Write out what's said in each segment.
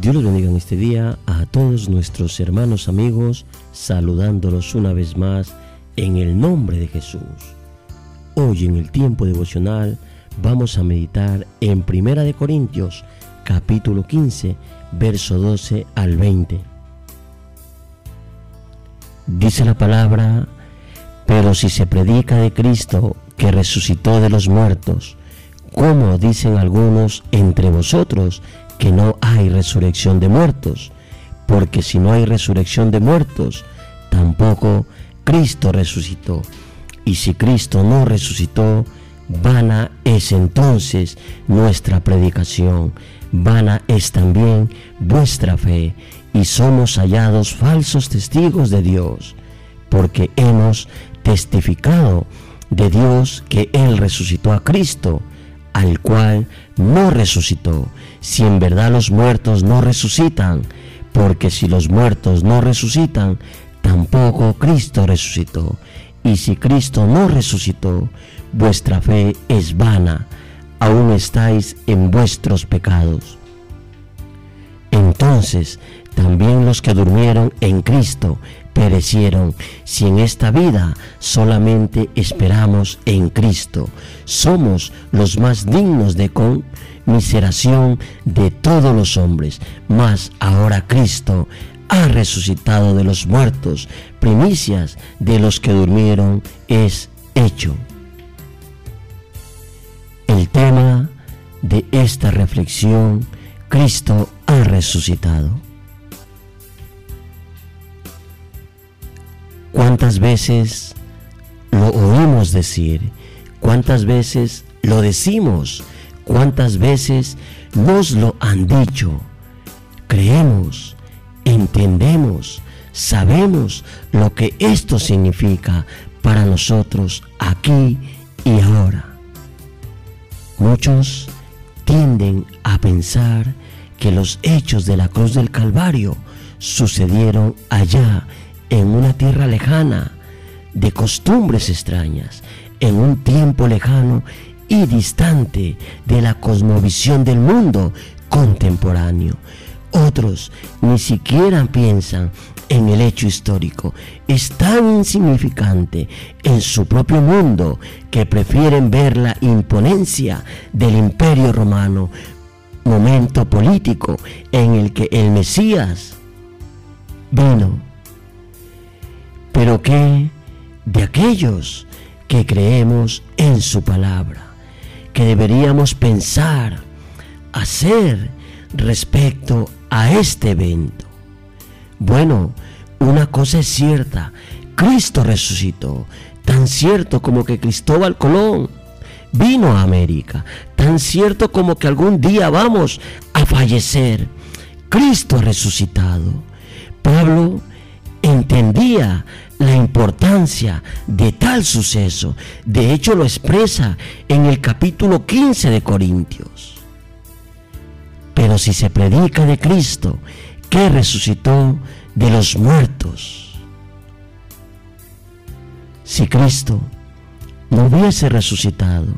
Dios los bendiga en este día a todos nuestros hermanos amigos, saludándolos una vez más en el nombre de Jesús. Hoy en el tiempo devocional vamos a meditar en Primera de Corintios, capítulo 15, verso 12 al 20. Dice la palabra, pero si se predica de Cristo que resucitó de los muertos, como dicen algunos entre vosotros que no hay resurrección de muertos, porque si no hay resurrección de muertos, tampoco Cristo resucitó. Y si Cristo no resucitó, vana es entonces nuestra predicación, vana es también vuestra fe, y somos hallados falsos testigos de Dios, porque hemos testificado de Dios que Él resucitó a Cristo, al cual no resucitó, si en verdad los muertos no resucitan, porque si los muertos no resucitan, tampoco Cristo resucitó. Y si Cristo no resucitó, vuestra fe es vana, aún estáis en vuestros pecados. Entonces, también los que durmieron en Cristo perecieron. Si en esta vida solamente esperamos en Cristo, somos los más dignos de conmiseración de todos los hombres. Mas ahora Cristo ha resucitado de los muertos, primicias de los que durmieron es hecho. El tema de esta reflexión, Cristo ha resucitado. ¿Cuántas veces lo oímos decir? ¿Cuántas veces lo decimos? ¿Cuántas veces nos lo han dicho? Creemos, entendemos, sabemos lo que esto significa para nosotros aquí y ahora. Muchos tienden a pensar que los hechos de la cruz del Calvario sucedieron allá en una tierra lejana, de costumbres extrañas, en un tiempo lejano y distante de la cosmovisión del mundo contemporáneo. Otros ni siquiera piensan en el hecho histórico. Es tan insignificante en su propio mundo que prefieren ver la imponencia del imperio romano, momento político en el que el Mesías vino pero ¿qué de aquellos que creemos en su palabra? Que deberíamos pensar, hacer respecto a este evento. Bueno, una cosa es cierta, Cristo resucitó, tan cierto como que Cristóbal Colón vino a América, tan cierto como que algún día vamos a fallecer. Cristo resucitado. Pablo entendía la importancia de tal suceso. De hecho, lo expresa en el capítulo 15 de Corintios. Pero si se predica de Cristo, que resucitó de los muertos, si Cristo no hubiese resucitado,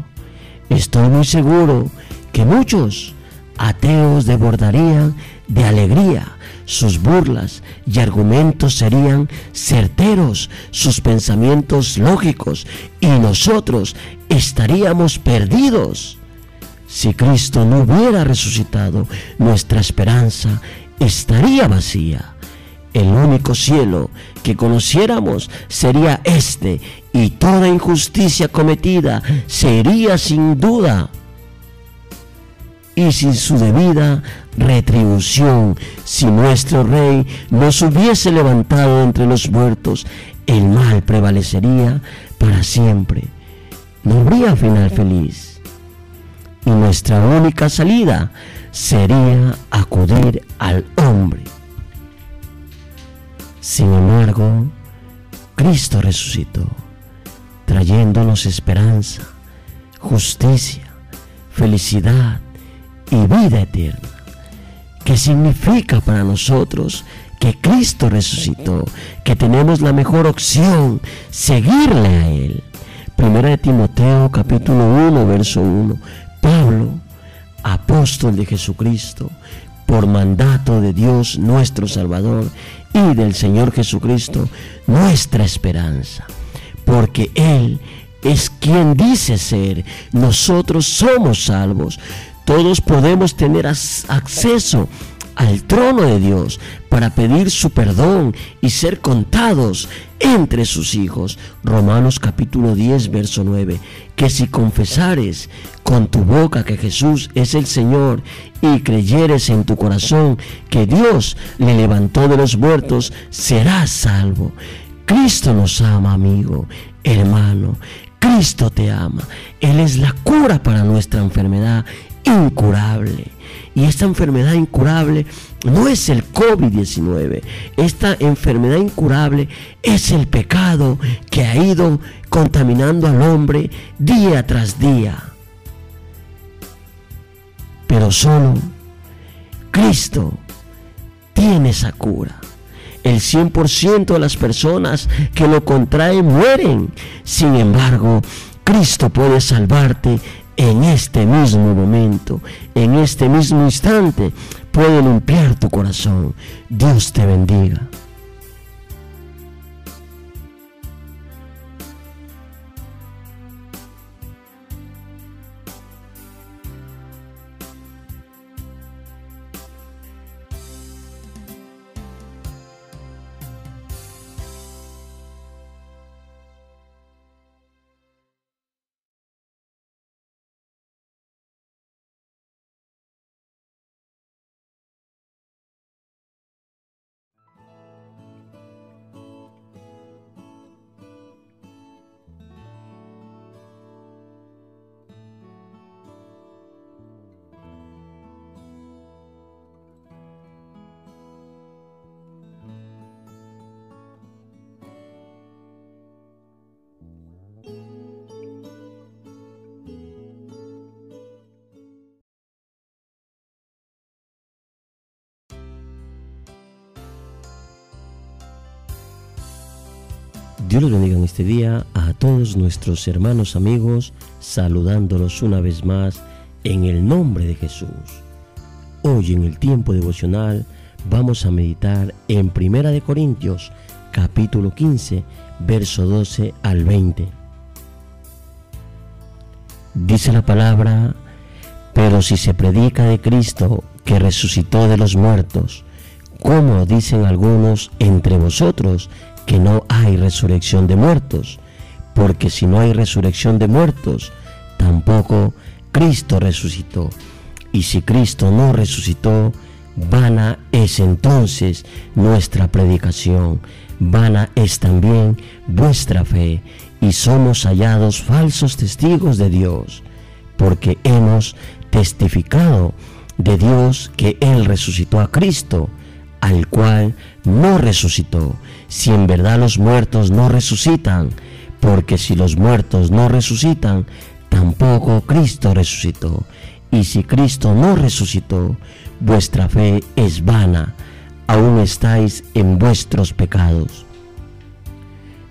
estoy muy seguro que muchos ateos desbordarían de alegría sus burlas y argumentos serían certeros, sus pensamientos lógicos, y nosotros estaríamos perdidos. Si Cristo no hubiera resucitado, nuestra esperanza estaría vacía. El único cielo que conociéramos sería este, y toda injusticia cometida sería sin duda y sin su debida retribución. Si nuestro rey no se hubiese levantado entre los muertos, el mal prevalecería para siempre. No habría final feliz. Y nuestra única salida sería acudir al hombre. Sin embargo, Cristo resucitó, trayéndonos esperanza, justicia, felicidad, y vida eterna. ¿Qué significa para nosotros que Cristo resucitó? Que tenemos la mejor opción, seguirle a Él. Primera de Timoteo capítulo 1, verso 1. Pablo, apóstol de Jesucristo, por mandato de Dios nuestro Salvador y del Señor Jesucristo, nuestra esperanza. Porque Él es quien dice ser, nosotros somos salvos. Todos podemos tener acceso al trono de Dios para pedir su perdón y ser contados entre sus hijos. Romanos capítulo 10, verso 9. Que si confesares con tu boca que Jesús es el Señor y creyeres en tu corazón que Dios le levantó de los muertos, serás salvo. Cristo nos ama, amigo, hermano. Cristo te ama. Él es la cura para nuestra enfermedad incurable. Y esta enfermedad incurable no es el COVID-19. Esta enfermedad incurable es el pecado que ha ido contaminando al hombre día tras día. Pero solo Cristo tiene esa cura. El 100% de las personas que lo contraen mueren. Sin embargo, Cristo puede salvarte en este mismo momento, en este mismo instante, puede limpiar tu corazón. Dios te bendiga. Dios los bendiga en este día a todos nuestros hermanos amigos, saludándolos una vez más en el nombre de Jesús. Hoy en el tiempo devocional vamos a meditar en Primera de Corintios, capítulo 15, verso 12 al 20. Dice la palabra, pero si se predica de Cristo que resucitó de los muertos, como dicen algunos entre vosotros, que no hay resurrección de muertos, porque si no hay resurrección de muertos, tampoco Cristo resucitó. Y si Cristo no resucitó, vana es entonces nuestra predicación, vana es también vuestra fe, y somos hallados falsos testigos de Dios, porque hemos testificado de Dios que Él resucitó a Cristo, al cual no resucitó, si en verdad los muertos no resucitan, porque si los muertos no resucitan, tampoco Cristo resucitó. Y si Cristo no resucitó, vuestra fe es vana, aún estáis en vuestros pecados.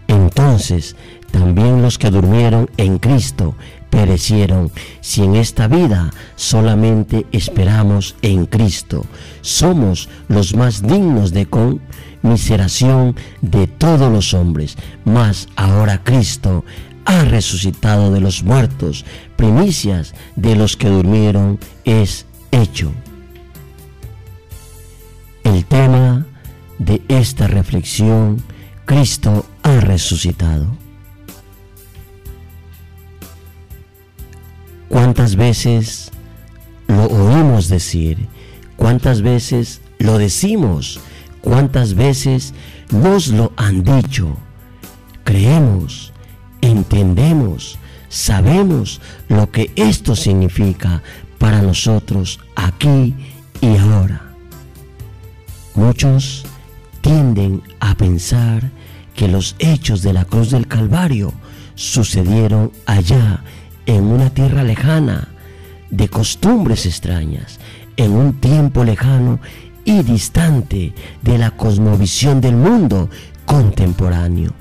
Entonces, también los que durmieron en Cristo perecieron. Si en esta vida solamente esperamos en Cristo, somos los más dignos de conmiseración de todos los hombres. Mas ahora Cristo ha resucitado de los muertos, primicias de los que durmieron es hecho. El tema de esta reflexión, Cristo ha resucitado. ¿Cuántas veces lo oímos decir? ¿Cuántas veces lo decimos? ¿Cuántas veces nos lo han dicho? Creemos, entendemos, sabemos lo que esto significa para nosotros aquí y ahora. Muchos tienden a pensar que los hechos de la cruz del Calvario sucedieron allá en una tierra lejana, de costumbres extrañas, en un tiempo lejano y distante de la cosmovisión del mundo contemporáneo.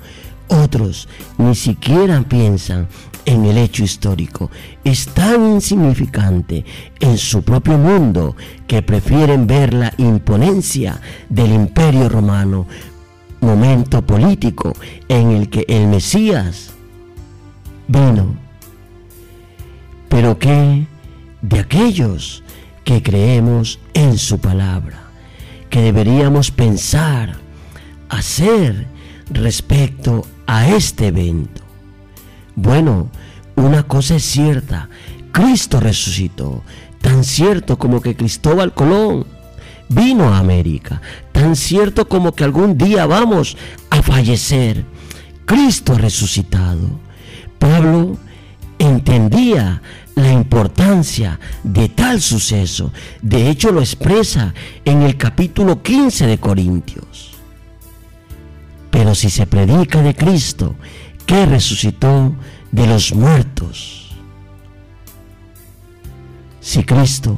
Otros ni siquiera piensan en el hecho histórico. Es tan insignificante en su propio mundo que prefieren ver la imponencia del imperio romano, momento político en el que el Mesías vino. Pero que de aquellos que creemos en su palabra, que deberíamos pensar, hacer respecto a este evento. Bueno, una cosa es cierta, Cristo resucitó, tan cierto como que Cristóbal Colón vino a América, tan cierto como que algún día vamos a fallecer. Cristo resucitado. Pablo entendía la importancia de tal suceso. De hecho lo expresa en el capítulo 15 de Corintios. Pero si se predica de Cristo que resucitó de los muertos, si Cristo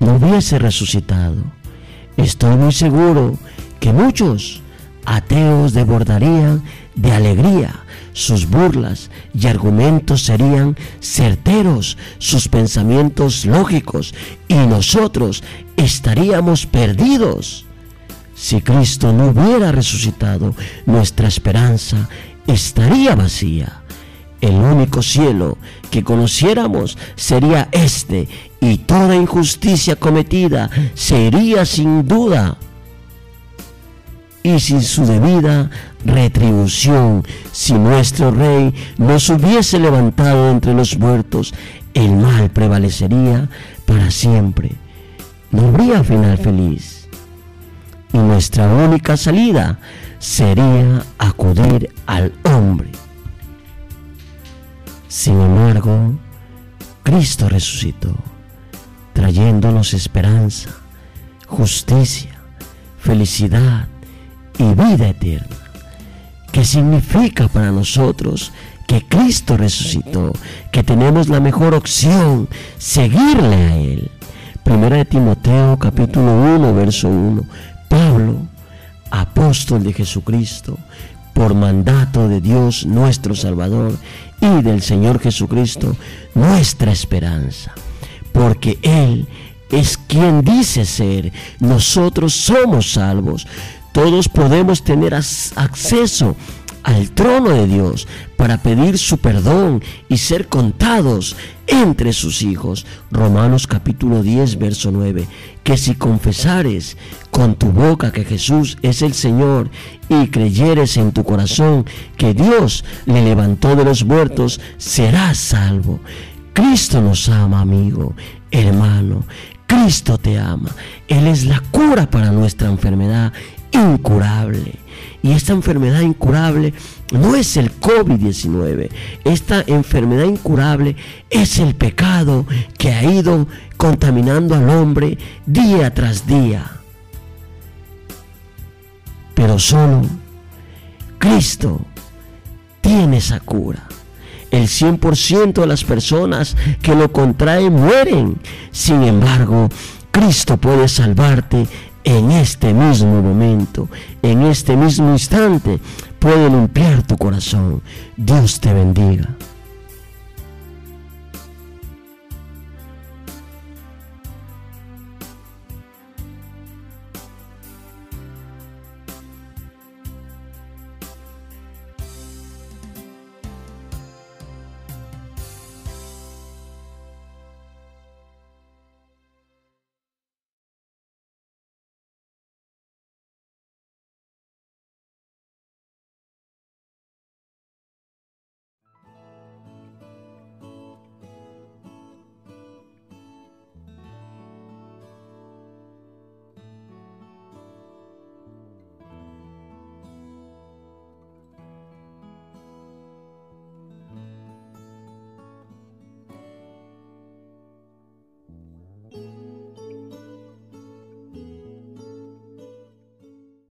no hubiese resucitado, estoy muy seguro que muchos ateos desbordarían de alegría sus burlas y argumentos serían certeros, sus pensamientos lógicos, y nosotros estaríamos perdidos. Si Cristo no hubiera resucitado, nuestra esperanza estaría vacía. El único cielo que conociéramos sería este, y toda injusticia cometida sería sin duda y sin su debida retribución. Si nuestro rey no se hubiese levantado entre los muertos, el mal prevalecería para siempre. No habría final feliz. Y nuestra única salida sería acudir al hombre. Sin embargo, Cristo resucitó, trayéndonos esperanza, justicia, felicidad, y vida eterna. ¿Qué significa para nosotros que Cristo resucitó? Que tenemos la mejor opción, seguirle a Él. Primera de Timoteo capítulo 1, verso 1. Pablo, apóstol de Jesucristo, por mandato de Dios nuestro Salvador y del Señor Jesucristo, nuestra esperanza. Porque Él es quien dice ser, nosotros somos salvos todos podemos tener acceso al trono de Dios para pedir su perdón y ser contados entre sus hijos. Romanos capítulo 10, verso 9. Que si confesares con tu boca que Jesús es el Señor y creyeres en tu corazón que Dios le levantó de los muertos, serás salvo. Cristo nos ama, amigo, hermano. Cristo te ama. Él es la cura para nuestra enfermedad incurable. Y esta enfermedad incurable no es el COVID-19. Esta enfermedad incurable es el pecado que ha ido contaminando al hombre día tras día. Pero solo Cristo tiene esa cura. El 100% de las personas que lo contraen mueren. Sin embargo, Cristo puede salvarte en este mismo momento, en este mismo instante, puede limpiar tu corazón. Dios te bendiga.